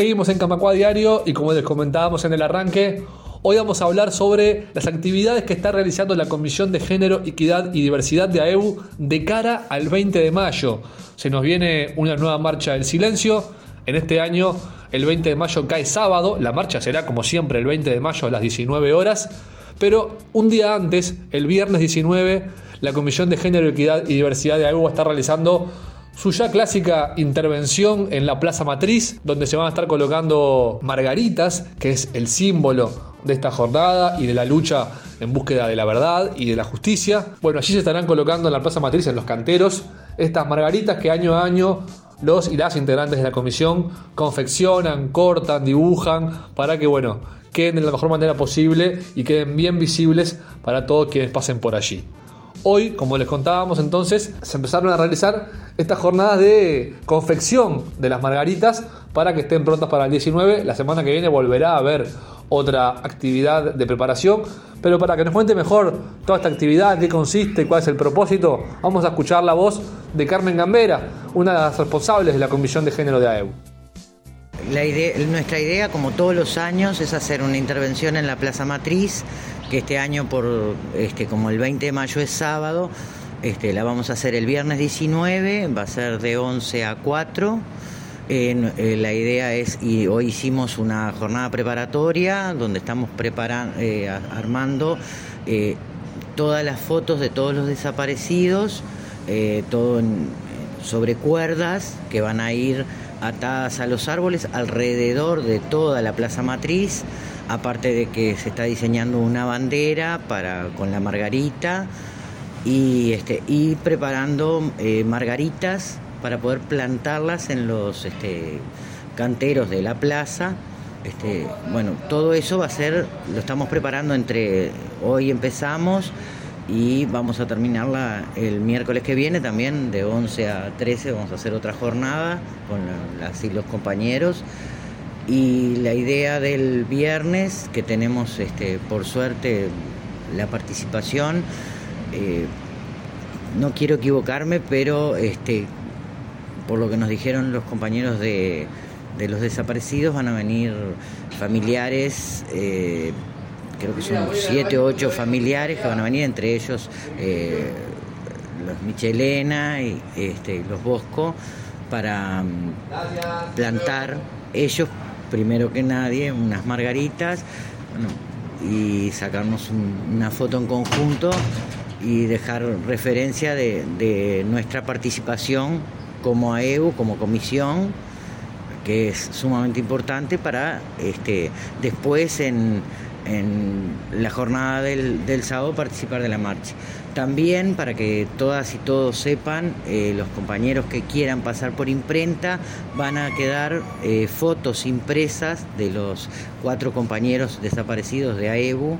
seguimos en Camacua Diario y como les comentábamos en el arranque, hoy vamos a hablar sobre las actividades que está realizando la Comisión de Género, Equidad y Diversidad de AEU de cara al 20 de mayo. Se nos viene una nueva marcha del silencio. En este año, el 20 de mayo cae sábado. La marcha será como siempre el 20 de mayo a las 19 horas. Pero un día antes, el viernes 19, la Comisión de Género, Equidad y Diversidad de AEU estar realizando su ya clásica intervención en la Plaza Matriz, donde se van a estar colocando margaritas, que es el símbolo de esta jornada y de la lucha en búsqueda de la verdad y de la justicia. Bueno, allí se estarán colocando en la Plaza Matriz, en los canteros, estas margaritas que año a año los y las integrantes de la comisión confeccionan, cortan, dibujan, para que, bueno, queden de la mejor manera posible y queden bien visibles para todos quienes pasen por allí. Hoy, como les contábamos entonces, se empezaron a realizar estas jornadas de confección de las margaritas para que estén prontas para el 19. La semana que viene volverá a haber otra actividad de preparación, pero para que nos cuente mejor toda esta actividad, qué consiste, cuál es el propósito, vamos a escuchar la voz de Carmen Gambera, una de las responsables de la Comisión de Género de AEU. Nuestra idea, como todos los años, es hacer una intervención en la Plaza Matriz que este año por este como el 20 de mayo es sábado, este, la vamos a hacer el viernes 19, va a ser de 11 a 4. Eh, la idea es, y hoy hicimos una jornada preparatoria donde estamos preparando, eh, armando eh, todas las fotos de todos los desaparecidos, todo sobre cuerdas que van a ir atadas a los árboles alrededor de toda la plaza matriz aparte de que se está diseñando una bandera para, con la margarita y, este, y preparando eh, margaritas para poder plantarlas en los este, canteros de la plaza. Este, bueno, todo eso va a ser, lo estamos preparando entre hoy empezamos y vamos a terminarla el miércoles que viene también de 11 a 13 vamos a hacer otra jornada con las los compañeros y la idea del viernes, que tenemos este, por suerte la participación, eh, no quiero equivocarme, pero este, por lo que nos dijeron los compañeros de, los desaparecidos, van a venir familiares, eh, creo que son siete o ocho familiares que van a venir, entre ellos eh, los Michelena y este, los Bosco, para mm, plantar ellos primero que nadie unas margaritas y sacarnos una foto en conjunto y dejar referencia de, nuestra participación como AEU, como comisión, que es sumamente importante para este, después en, la jornada del sábado participar de la marcha. También para que todas y todos sepan, eh, los compañeros que quieran pasar por imprenta van a quedar eh, fotos impresas de los cuatro compañeros desaparecidos de AEBU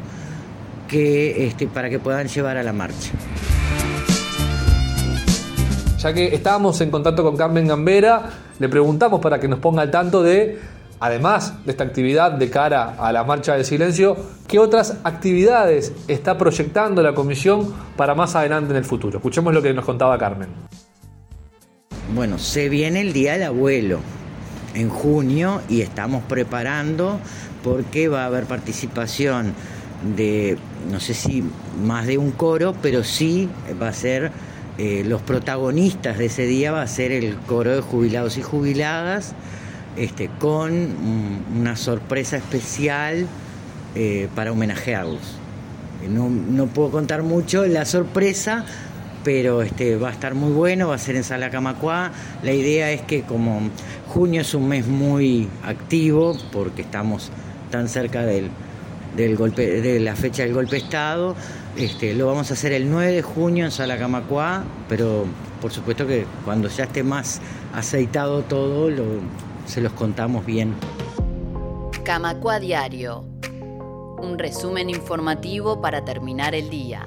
que, este, para que puedan llevar a la marcha. Ya que estábamos en contacto con Carmen Gambera, le preguntamos para que nos ponga al tanto de además de esta actividad de cara a la marcha del silencio, ¿qué otras actividades está proyectando la comisión para más adelante en el futuro? Escuchemos lo que nos contaba Carmen. Bueno, se viene el Día del Abuelo en junio y estamos preparando porque va a haber participación de, no sé si más de un coro, pero sí va a ser, eh, los protagonistas de ese día va a ser el coro de jubilados y jubiladas este, con una sorpresa especial eh, para homenajearlos. No, puedo contar mucho la sorpresa, pero este, va a estar muy bueno, va a ser en Sala Camacuá. La idea es que como junio es un mes muy activo, porque estamos tan cerca del, golpe, de la fecha del golpe de Estado, este, lo vamos a hacer el 9 de junio en Sala Camacuá, pero por supuesto que cuando ya esté más aceitado todo, lo, se los contamos bien. Camacua Diario. Un resumen informativo para terminar el día.